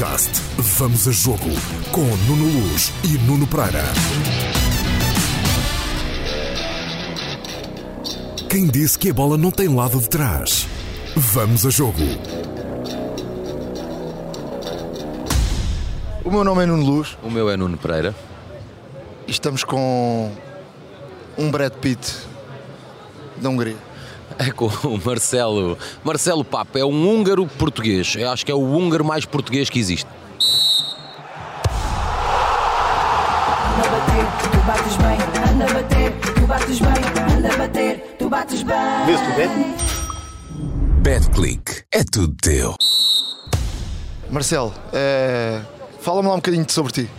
podcast Vamos a Jogo com Nuno Luz e Nuno Pereira. Quem disse que a bola não tem lado de trás? Vamos a Jogo. O meu nome é Nuno Luz O meu é Nuno Pereira. e estamos com um Brad Pitt da Hungria. É com o Marcelo. Marcelo Papa é um húngaro português. Eu acho que é o húngaro mais português que existe. Anda a bater, tu bates bem. Anda a bater, tu bates bem. Anda a bater, tu bates bem. BetClick. É tudo teu. Marcelo, eh, fala-me lá um bocadinho sobre ti.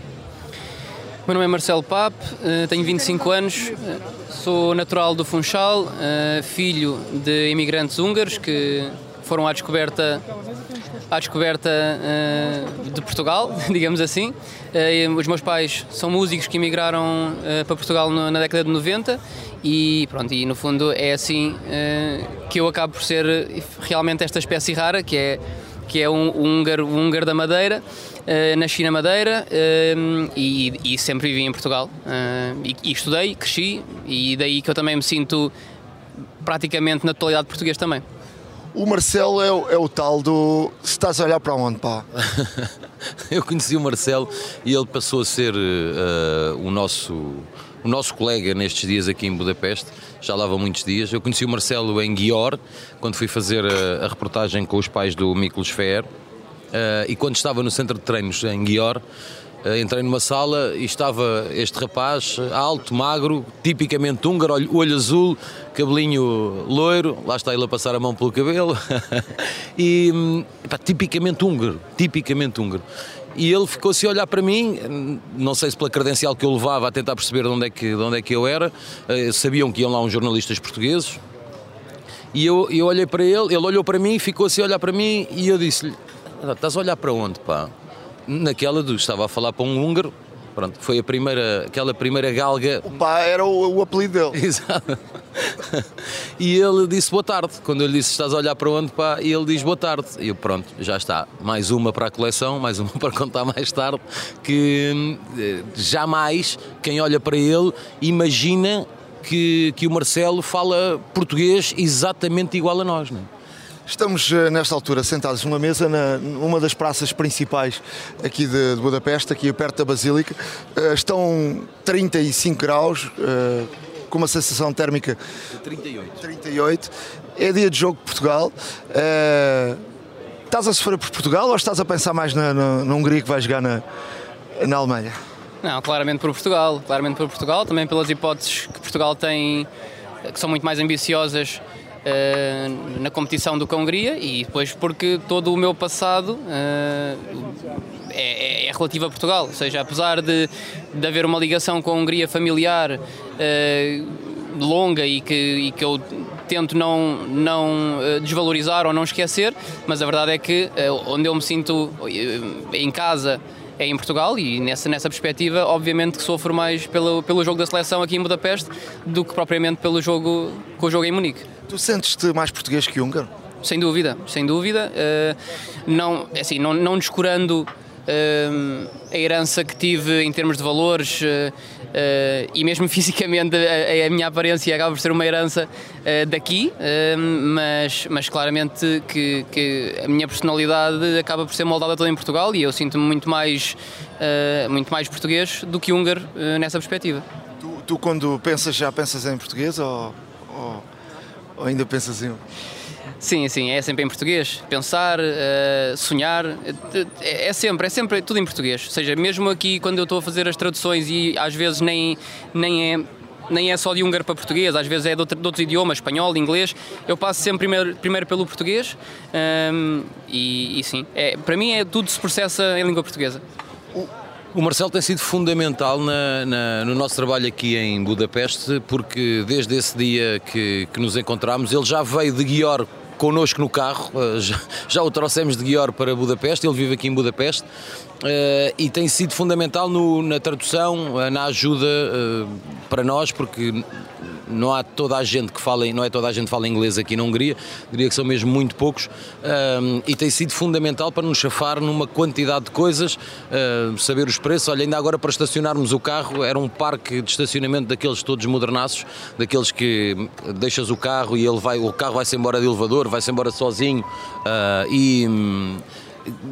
Meu nome é Marcelo Pape, eh, tenho 25 anos, eh, sou natural do Funchal, eh, filho de imigrantes húngaros que foram à descoberta, à descoberta de Portugal, digamos assim. Os meus pais são músicos que emigraram para Portugal na década de 90 e pronto, e no fundo é assim que eu acabo por ser realmente esta espécie rara, que é que é um, um húngaro, um húngaro da Madeira, eh, na Madeira eh, e, e sempre vivi em Portugal. Eh, e, e estudei, cresci e daí que eu também me sinto praticamente na totalidade português também. O Marcelo é o, é o tal do. Se estás a olhar para onde, pá? Eu conheci o Marcelo e ele passou a ser eh, o, nosso, o nosso colega nestes dias aqui em Budapeste. Já lá vão muitos dias. Eu conheci o Marcelo em Guior, quando fui fazer a, a reportagem com os pais do Miklos Fer. Eh, e quando estava no centro de treinos em Guior, eh, entrei numa sala e estava este rapaz, eh, alto, magro, tipicamente húngaro, olho, olho azul, cabelinho loiro, lá está ele a passar a mão pelo cabelo, e hum, pá, tipicamente húngaro, tipicamente húngaro. E ele ficou assim a olhar para mim, não sei se pela credencial que eu levava a tentar perceber de onde é que, de onde é que eu era, sabiam que iam lá uns jornalistas portugueses, e eu, eu olhei para ele, ele olhou para mim, ficou assim a olhar para mim e eu disse-lhe: "Ah, Estás a olhar para onde, pá? Naquela do estava a falar para um húngaro, pronto, foi a primeira, aquela primeira galga. O pá era o, o apelido dele. Exato. E ele disse boa tarde. Quando eu lhe disse estás a olhar para onde, pá, e ele diz boa tarde. E eu, pronto, já está. Mais uma para a coleção, mais uma para contar mais tarde. Que eh, jamais quem olha para ele imagina que, que o Marcelo fala português exatamente igual a nós, não é? Estamos eh, nesta altura sentados numa mesa na- numa das praças principais aqui de, de Budapeste, aqui perto da Basílica. Eh, estão 35 graus, eh, com uma sensação térmica 38. 38. É dia de jogo de Portugal. Estás a sofrer por Portugal ou estás a pensar mais na, na, na Hungria que vai jogar na, na Alemanha? Não, claramente por Portugal, claramente por Portugal, também pelas hipóteses que Portugal tem, que são muito mais ambiciosas eh, na competição do Hungria e depois porque todo o meu passado eh, é, é relativo a Portugal, ou seja, apesar de, de haver uma ligação com a Hungria familiar eh, longa e que, e que eu tento não, não desvalorizar ou não esquecer, mas a verdade é que onde eu me sinto em casa é em Portugal e nessa, nessa perspectiva, obviamente que sofro mais pelo, pelo jogo da seleção aqui em Budapeste do que propriamente pelo jogo com o jogo em Munique. Tu sentes-te mais português que húngaro? Sem dúvida, sem dúvida. Eh, não, é assim, não, não descurando a herança que tive em termos de valores eh, eh, e mesmo fisicamente a, a minha aparência acaba por ser uma herança eh, daqui, mas, mas claramente que, que a minha personalidade acaba por ser moldada toda em Portugal e eu sinto-me muito mais, muito mais português do que húngaro nessa perspectiva. Tu, tu quando pensas, já pensas em português ou, ou, ou ainda pensas em. Sim, sim, é sempre em português. Pensar, eh, sonhar, é, é sempre, é sempre tudo em português. Ou seja, mesmo aqui quando eu estou a fazer as traduções e às vezes nem, nem é. Nem é só de húngaro para português, às vezes é de, outro, de outros idiomas, espanhol, inglês. Eu passo sempre primeiro, primeiro pelo português ehm, e, e sim, é, para mim é, tudo se processa em língua portuguesa. O Marcelo tem sido fundamental na- na- no nosso trabalho aqui em Budapeste, porque desde esse dia que, que nos encontramos, ele já veio de Guior connosco no carro, uh, já, já, o trouxemos de Guior para Budapeste, ele vive aqui em Budapeste. Uh, e tem sido fundamental no, na tradução, na ajuda para nós, porque não há toda a gente que fala, não é toda a gente que fala inglês aqui na Hungria, diria que são mesmo muito poucos, e tem sido fundamental para nos chafar numa quantidade de coisas, uh, saber os preços. Olha, ainda agora para estacionarmos o carro, era um parque de estacionamento daqueles todos modernaços, daqueles que deixas o carro e ele vai, o carro vai-se embora de elevador, vai-se embora sozinho uh, e.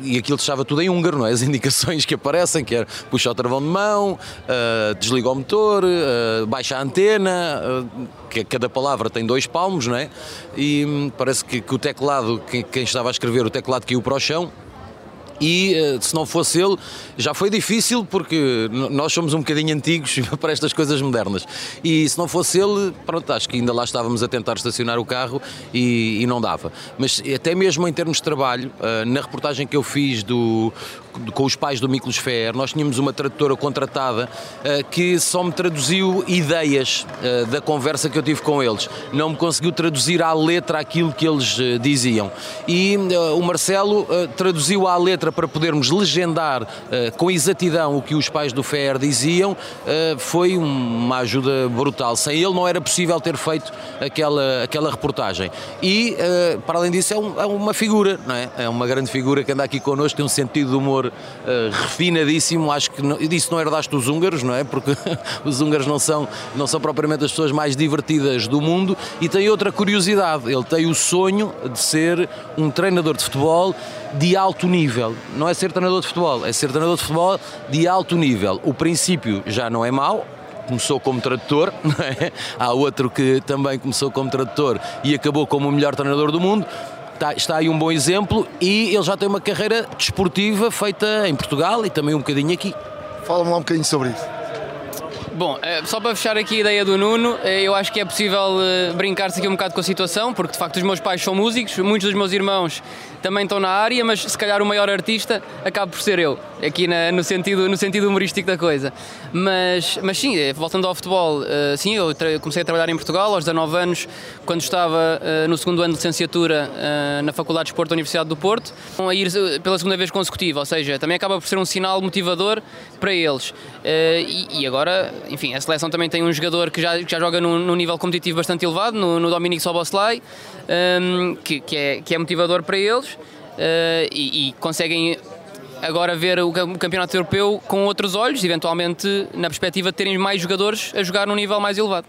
E aquilo estava tudo em húngaro, não é? As indicações que aparecem, que é puxa o travão de mão, uh, desliga o motor, uh, baixa a antena, uh, que cada palavra tem dois palmos, não é? E um, parece que, que, o teclado, quem, quem estava a escrever, o teclado caiu para o chão e eh, se não fosse ele, já foi difícil porque nós somos um bocadinho antigos para estas coisas modernas. E se não fosse ele, pronto, acho que ainda lá estávamos a tentar estacionar o carro e, e não dava. Mas até mesmo em termos de trabalho, eh, na reportagem que eu fiz do com os pais do Miklos Fer, nós tínhamos uma tradutora contratada uh, que só me traduziu ideias da conversa que eu tive com eles. Não me conseguiu traduzir à letra aquilo que eles diziam. E o Marcelo traduziu à letra para podermos legendar com exatidão o que os pais do Fer diziam. foi uma ajuda brutal. Sem ele não era possível ter feito aquela, aquela reportagem. E, para além disso, é, um, é, uma figura, não é? É uma grande figura que anda aqui connosco, tem um sentido de humor uh, refinadíssimo. Acho que não, disso não herdaste os húngaros, não é? Porque os húngaros não são, não são propriamente as pessoas mais divertidas do mundo. E tem outra curiosidade: ele tem o sonho de ser um treinador de futebol de alto nível. Não é ser treinador de futebol, é ser treinador de futebol de alto nível. O princípio já não é mau, começou como tradutor, é? há outro que também começou como tradutor e acabou como o melhor treinador do mundo. Está, está aí um bom exemplo e ele já tem uma carreira desportiva feita em Portugal e também um bocadinho aqui. Fala-me lá um bocadinho sobre isso. Bom, eh, só para fechar aqui a ideia do Nuno, eh, eu acho que é possível eh, brincar-se aqui um bocado com a situação, porque de facto os meus pais são músicos, muitos dos meus irmãos também estão na área, mas se calhar o maior artista acaba por ser eu, aqui na, no, sentido, no sentido humorístico da coisa. Mas, mas sim, eh, voltando ao futebol, uh, sim, eu comecei a trabalhar em Portugal aos 19 anos, quando estava uh, no segundo ano de licenciatura uh, na Faculdade de Esporte da Universidade do Porto, a ir pela segunda vez consecutiva, ou seja, também acaba por ser um sinal motivador para eles. E, e, agora, enfim, a seleção também tem um jogador que já, que já joga num, num nível competitivo bastante elevado, no, no Dominique Soboslai, um, que, que, é, que é motivador para eles e, e, conseguem agora ver o campeonato europeu com outros olhos, eventualmente na perspectiva de terem mais jogadores a jogar num nível mais elevado.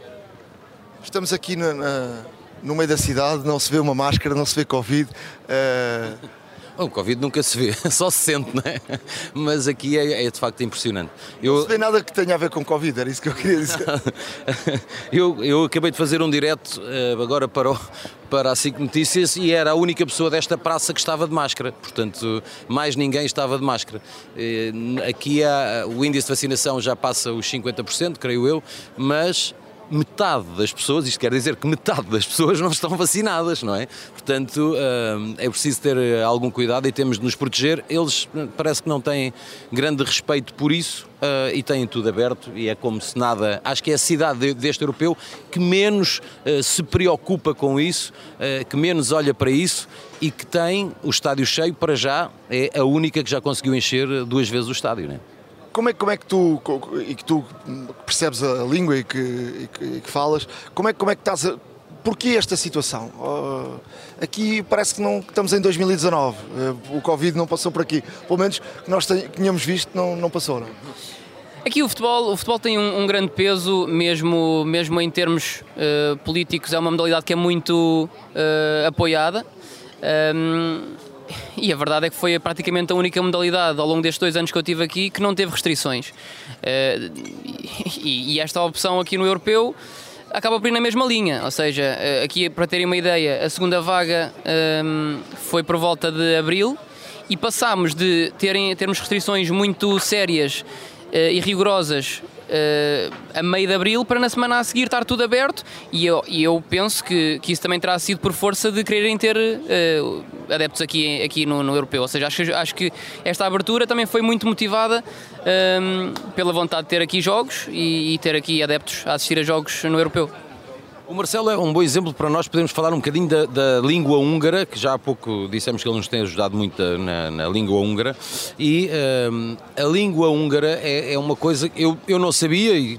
Estamos aqui na, na, no meio da cidade, não se vê uma máscara, não se vê Covid. Uh o Covid nunca se vê, só se sente, não é? Mas aqui é, é de facto impressionante. Eu... Não se vê nada que tenha a ver com Covid, era isso que eu queria dizer. eu, eu acabei de fazer um direto uh, agora para, o, para a SIC Notícias e era a única pessoa desta praça que estava de máscara, portanto, mais ninguém estava de máscara. Uh, aqui há, o índice de vacinação já passa os 50%, creio eu, mas metade das pessoas, isto quer dizer que metade das pessoas não estão vacinadas, não é? Portanto, hum, é preciso ter eh, algum cuidado e temos de nos proteger. Eles hum, parece que não têm grande respeito por isso e têm tudo aberto e é como se nada. Acho que é a cidade deste europeu que menos se preocupa com isso, que menos olha para isso e que tem o estádio cheio para já, é a única que já conseguiu encher duas vezes o estádio, não é? Como é, como é que tu e que tu percebes a língua e que, e que, e que falas, como é, como é que estás a, Porquê esta situação? Uh, aqui parece que não estamos em 2019, uh, o Covid não passou por aqui. Pelo menos que nós tínhamos visto, não, não passou. Não? Aqui o futebol, o futebol tem um, um grande peso, mesmo, mesmo em termos uh, políticos, é uma modalidade que é muito apoiada. Um, e a verdade é que foi praticamente a única modalidade ao longo destes dois anos que eu tive aqui que não teve restrições. Eh, e esta opção aqui no europeu acaba por ir na mesma linha, ou seja, eh, aqui para terem uma ideia, a segunda vaga ehm, foi por volta de abril e passámos de terem, termos restrições muito sérias uh, e rigorosas uh, a meio de abril para na semana a seguir estar tudo aberto e eu, e eu penso que, que isso também terá sido por força de quererem ter uh, adeptos aqui, aqui no, no, europeu. Ou seja, acho, acho que esta abertura também foi muito motivada um, pela vontade de ter aqui jogos e, e ter aqui adeptos a assistir a jogos no europeu. O Marcelo é um bom exemplo para nós podermos falar um bocadinho da, da língua húngara, que já há pouco dissemos que ele nos tem ajudado muito na, na língua húngara. E hum, a língua húngara é, é uma coisa que eu, eu não sabia e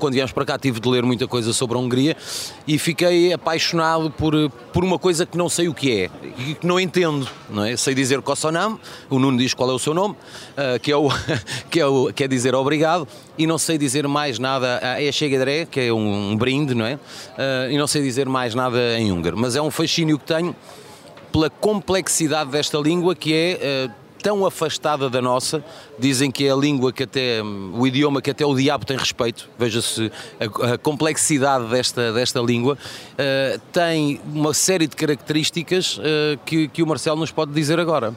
quando viemos para cá tive de ler muita coisa sobre a Hungria e fiquei apaixonado por, por uma coisa que não sei o que é e que não entendo, não é? Sei dizer Kossonam, o Nuno diz qual é o seu nome, ah, que, é o, que, é o, quer dizer obrigado, e não sei dizer mais nada, ah, é Chegadré, que é um, um brinde, não é? Ah, e não sei dizer mais nada em húngaro, mas é um fascínio que tenho pela complexidade desta língua que é eh, tão afastada da nossa. Dizem que é a língua que até, o idioma que até o diabo tem respeito. Veja-se a, a complexidade desta, desta língua. Eh, tem uma série de características eh, que, que o Marcelo nos pode dizer agora.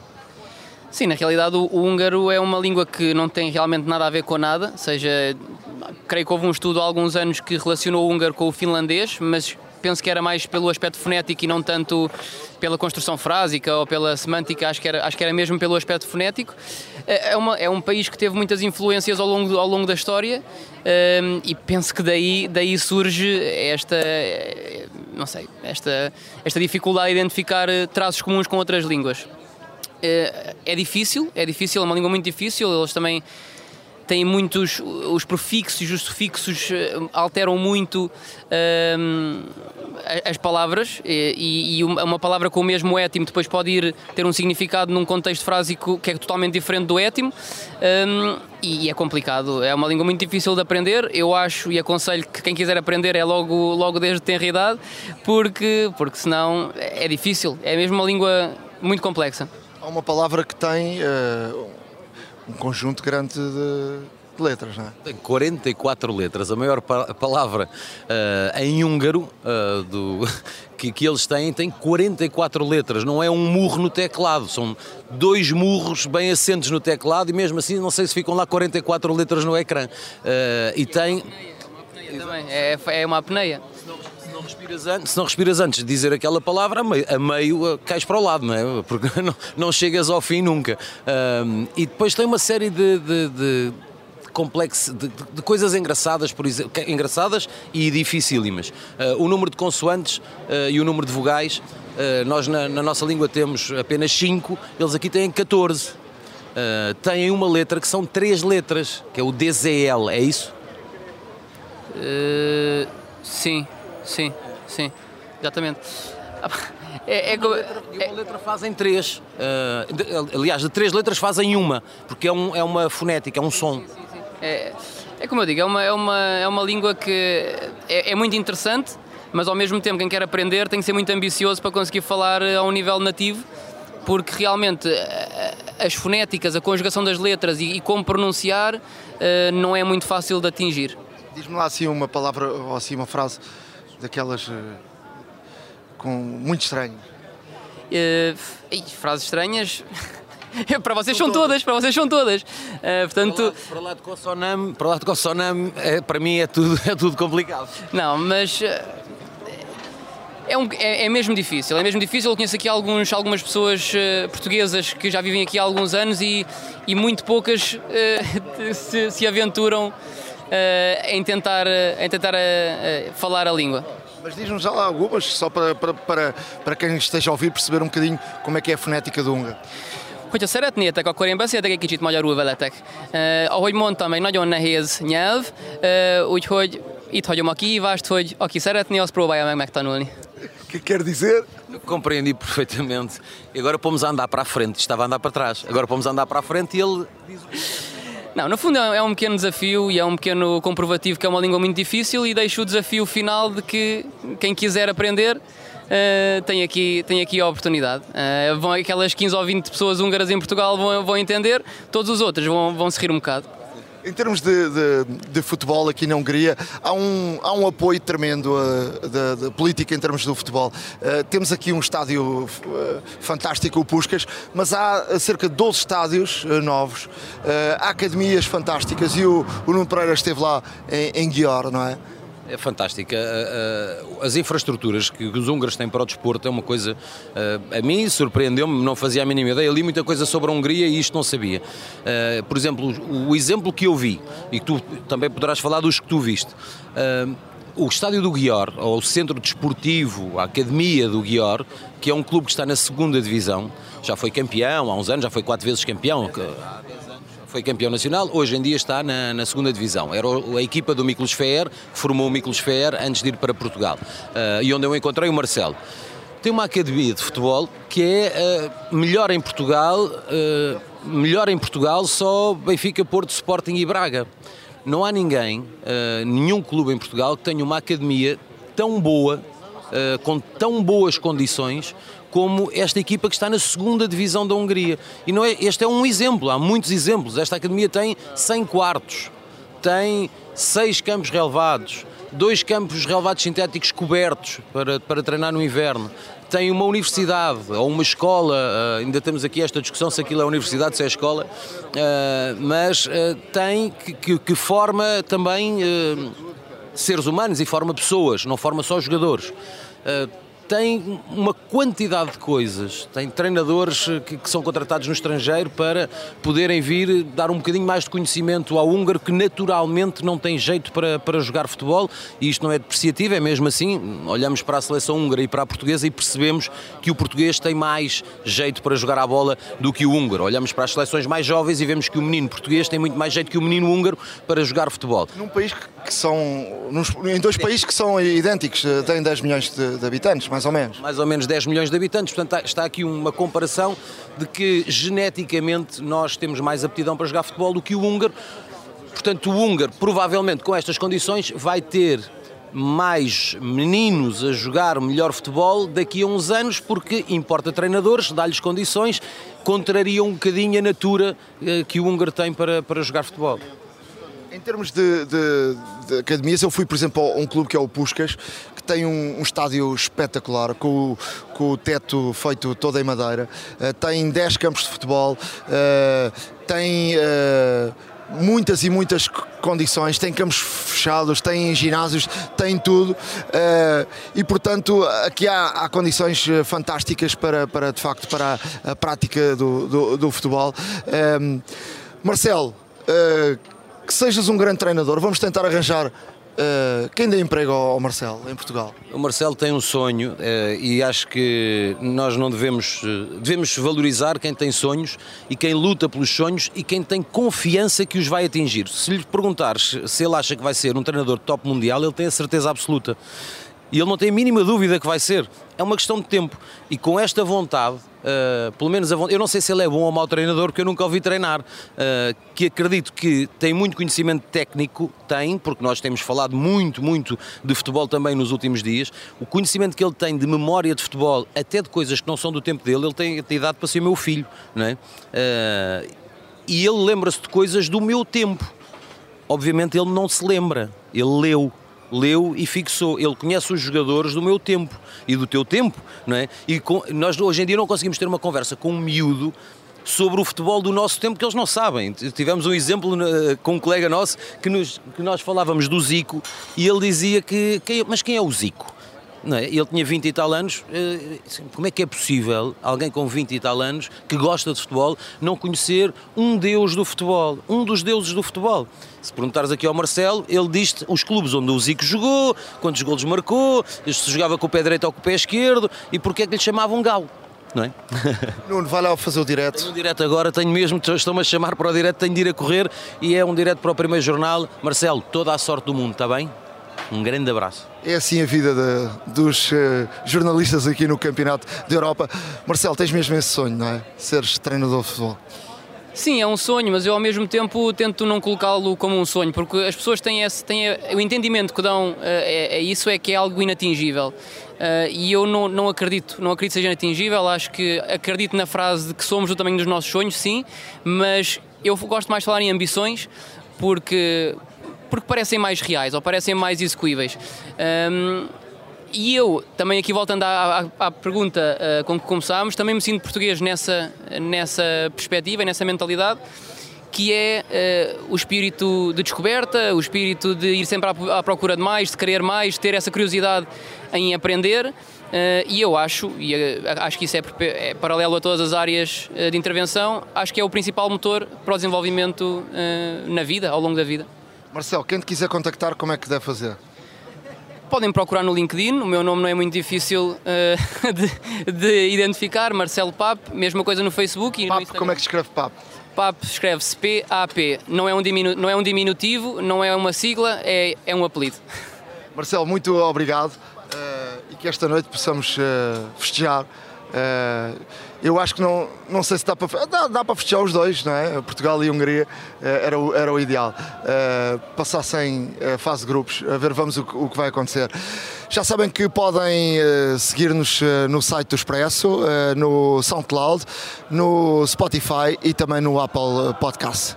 Sim, na realidade o, o húngaro é uma língua que não tem realmente nada a ver com nada, ou seja, creio que houve um estudo há alguns anos que relacionou o húngaro com o finlandês, mas penso que era mais pelo aspecto fonético e não tanto pela construção frásica ou pela semântica, acho que era, acho que era mesmo pelo aspecto fonético. É, é uma- é um país que teve muitas influências ao longo, ao longo da história hum, e penso que daí, daí surge esta, eh, não sei, esta, esta dificuldade de identificar eh, traços comuns com outras línguas. É, é difícil, é difícil, é uma língua muito difícil. Eles também têm muitos. Os prefixos os sufixos eh, alteram muito a- as palavras e, e uma palavra com o mesmo étimo depois pode ir ter um significado num contexto frásico que é totalmente diferente do étimo hum, e é complicado. É uma língua muito difícil de aprender. Eu acho e aconselho que quem quiser aprender é logo, logo desde tenra idade, porque, porque senão é difícil. É mesmo uma língua muito complexa. Há uma palavra que tem eh, um conjunto grande de, de letras, não é? Tem 44 letras, a maior pa- palavra ah, em húngaro ah, do, que, que eles têm tem 44 letras, não é um murro no teclado, são dois murros bem assentes no teclado e mesmo assim não sei se ficam lá 44 letras no ecrã. Ah, e tem. Também é, é uma apneia. Respiras antes, se não respiras antes de dizer aquela palavra, a meio, a meio ah, cais para o lado, não é? Porque não, não chegas ao fim nunca. Ah, e depois tem uma série de, de- de complexo de, de- coisas engraçadas, por exemplo, engraçadas e dificílimas. Ah, o número de consoantes ah, e o número de vogais, ah, nós na, na nossa língua temos apenas 5, eles aqui têm 14. Ah, têm uma letra que são três letras, que é o DZL, é isso? Eh, sim, sim, sim, exatamente. É, é co- E uma letra fazem três. Ah, de- aliás, de três letras fazem uma, porque é, um- é uma fonética, é um som. é, é como eu digo, é uma, é uma, é uma língua que é, é muito interessante, mas ao mesmo tempo quem quer aprender tem que ser muito ambicioso para conseguir falar a um nível nativo, porque realmente eh, as fonéticas, a conjugação das letras e, e como pronunciar eh, não é muito fácil de atingir. Diz-me lá assim uma palavra ou assim uma frase daquelas eh, com muito estranho. Ih, frases estranhas. para vocês são todas, para vocês são todas. Eh, portanto, Para lá de Kossonam, para lá de Kossonam, é, para mim é tudo, é tudo complicado. não, mas é, um- é- é mesmo difícil. É mesmo difícil. Eu conheço aqui alguns, algumas pessoas eh, portuguesas que já vivem aqui há alguns anos e, e muito poucas eh, se, se aventuram em tentar, eh, em tentar eh, eh, falar a língua. Mas diz-nos já lá algumas, só para, para, para, para quem esteja a ouvir perceber um bocadinho como é que é a fonética do húngaro. Hogyha szeretnétek, akkor én beszéltek egy kicsit magyarul veletek. Eh, ahogy mondtam, egy nagyon nehéz nyelv, eh, úgyhogy itt hagyom a kihívást, hogy aki szeretné, az próbálja meg megtanulni. O que quer dizer? Eu compreendi perfeitamente. E agora pomos a andar para a frente, estava a andar para trás. Agora pomos a andar para a frente e ele Não, no fundo é é um pequeno desafio e é um pequeno comprovativo que é uma língua muito difícil e deixo o desafio final de que quem quiser aprender eh, tem, aqui, tem aqui a oportunidade. Eh, vão, aquelas 15 ou 20 pessoas húngaras em Portugal vão, vão entender, todos os outros vão, vão se rir um bocado. Em termos de, de, de futebol aqui na Hungria, há um, há um apoio tremendo uh, da, política em termos do futebol. Uh, temos aqui um estádio uh, fantástico, o Puscas, mas há cerca de 12 estádios uh, novos, há academias fantásticas e o, o Nuno Pereira esteve lá em, em Guior, não é? É fantástica. As infraestruturas que os húngaros têm para o desporto é uma coisa. ah, A mim surpreendeu-me, não fazia a mínima ideia. Li muita coisa sobre a Hungria e isto não sabia. Ah, Por exemplo, o exemplo que eu vi, e que tu também poderás falar dos que tu viste. ah, o estádio do Guior, ou o centro desportivo, a academia do Guior, que é um clube que está na segunda divisão, já foi campeão há uns anos, já foi quatro vezes campeão, foi campeão nacional, hoje em dia está na, na segunda divisão. Era a equipa do Miklos Feer, que formou o Miklos Feer antes de ir para Portugal, Ah, e onde eu encontrei o Marcelo. Tem uma academia de futebol que é ah, melhor em Portugal, ah, melhor em Portugal só Benfica, Porto, Sporting e Braga. Não há ninguém, nenhum clube em Portugal que tenha uma academia tão boa, com tão boas condições como esta equipa que está na segunda divisão da Hungria. E não é, este é um exemplo, há muitos exemplos. Esta academia tem 100 quartos, tem seis campos relevados, dois campos relevados sintéticos cobertos para, para treinar no inverno. Tem uma universidade ou uma escola, ah, ainda temos aqui esta discussão se aquilo é universidade, se é escola, ah, mas ah, tem que, que- que forma também seres humanos e forma pessoas, não forma só jogadores. Tem uma quantidade de coisas, tem treinadores uh, que, que são contratados no estrangeiro para poderem vir dar um bocadinho mais de conhecimento ao húngaro que naturalmente não tem jeito para, para jogar futebol e isto não é depreciativo, é mesmo assim. Olhamos para a seleção húngara e para a portuguesa e percebemos que o português tem mais jeito para jogar a bola do que o húngaro. Olhamos para as seleções mais jovens e vemos que o menino português tem muito mais jeito que o menino húngaro para jogar futebol. Num país que são. em dois países que são idênticos, eh, têm 10 milhões de, de habitantes, mais ou menos. mais ou menos 10 milhões de habitantes, portanto há- está aqui uma comparação de que geneticamente nós temos mais aptidão para jogar futebol do que o húngaro. Portanto, o húngaro, provavelmente com estas condições, vai ter mais meninos a jogar melhor futebol daqui a uns anos, porque importa treinadores, dá-lhes condições, contraria um bocadinho a natura eh, que o húngaro tem para, para jogar futebol. Em termos de, de- de academias, eu fui, por exemplo, a um clube que é o Puscas, tem um, um estádio espetacular, com o, com o teto feito todo em madeira, eh, tem 10 campos de futebol, eh, tem eh, muitas e muitas condições, tem campos fechados, tem ginásios, tem tudo, e portanto aqui há, há condições fantásticas para, para, de facto, para a, a prática do, do, do futebol. Marcelo, que sejas um grande treinador, vamos tentar arranjar eh, quem dê emprego ao Marcelo em Portugal. O Marcelo tem um sonho eh, e acho que nós não devemos eh, devemos valorizar quem tem sonhos e quem luta pelos sonhos e quem tem confiança que os vai atingir. Se lhe perguntares se ele acha que vai ser um treinador top mundial, ele tem a certeza absoluta. E ele não tem a mínima dúvida que vai ser. É uma questão de tempo. E com esta vontade, eh, pelo menos a vontade, eu não sei se ele é bom ou mau treinador, porque eu nunca ouvi treinar, eh, que acredito que tem muito conhecimento técnico, tem, porque nós temos falado muito, muito de futebol também nos últimos dias. O conhecimento que ele tem de memória de futebol, até de coisas que não são do tempo dele, ele tem, tem idade para ser meu filho, não é? Eh, e ele lembra-se de coisas do meu tempo. Obviamente ele não se lembra, ele leu. Leu e fixou. Ele conhece os jogadores do meu tempo e do teu tempo, não é? E com- nós hoje em dia não conseguimos ter uma conversa com um miúdo sobre o futebol do nosso tempo que eles não sabem. Tivemos um exemplo com um colega nosso que, nos- que nós falávamos do Zico e ele dizia que. quem- mas quem é o Zico? Não é? Ele tinha 20 e tal anos. eh, Como é que é possível alguém com 20 e tal anos que gosta de futebol não conhecer um deus do futebol? Um dos deuses do futebol. Se perguntares aqui ao Marcelo, ele diz-te os clubes onde o Zico jogou, quantos golos marcou, se jogava com o pé direito ou com o pé esquerdo e porque é que lhe chamavam Galo. Não é? Nuno, vai lá fazer o direto. direto agora, tenho mesmo, estão-me a chamar para o direto, tenho de ir a correr e é um direto para o primeiro jornal. Marcelo, toda a sorte do mundo, está bem? Um grande abraço. É assim a vida de- dos eh, jornalistas aqui no Campeonato da Europa. Marcelo, tens mesmo esse sonho, não é? Seres treinador de futebol. Sim, é um sonho, mas eu ao mesmo tempo tento não colocá-lo como um sonho, porque as pessoas têm, esse, têm o entendimento que dão eh, a, a isso é que é algo inatingível. Eh, e eu não, não acredito, não acredito que seja inatingível, acho que acredito na frase de que somos do tamanho dos nossos sonhos, sim, mas eu gosto mais de falar em ambições porque, porque parecem mais reais ou parecem mais execuíveis. Ahm, e eu, também aqui voltando à, à- à pergunta eh, com que começámos, também me sinto português nessa, nessa perspectiva e nessa mentalidade, que é eh, o espírito de descoberta, o espírito de ir sempre à, à procura de mais, de querer mais, de ter essa curiosidade em aprender. eh, e eu acho, e acho que isso é, é paralelo a todas as áreas de intervenção, acho que é o principal motor para o desenvolvimento na vida, ao longo da vida. Marcelo, quem te quiser contactar, como é que deve fazer? podem procurar no LinkedIn, o meu nome não é muito difícil eh, de, de identificar, Marcelo Pap, mesma coisa no Facebook Instagram. como é que escreve papo? PAP escreve-se P-A-P, não é, um diminu- não é um diminutivo, não é uma sigla, é, é um apelido. Marcelo, muito obrigado eh, e que esta noite possamos eh, festejar. Eh, eu acho que não, não sei se dá para dá, dá para festejar os dois, não é? Portugal e Hungria eh, era, o, era o ideal. Eh, passassem a fase de grupos, a ver vamos o, o que vai acontecer. Já sabem que podem seguir-nos no site do Expresso, no SoundCloud, no Spotify e também no Apple Podcast.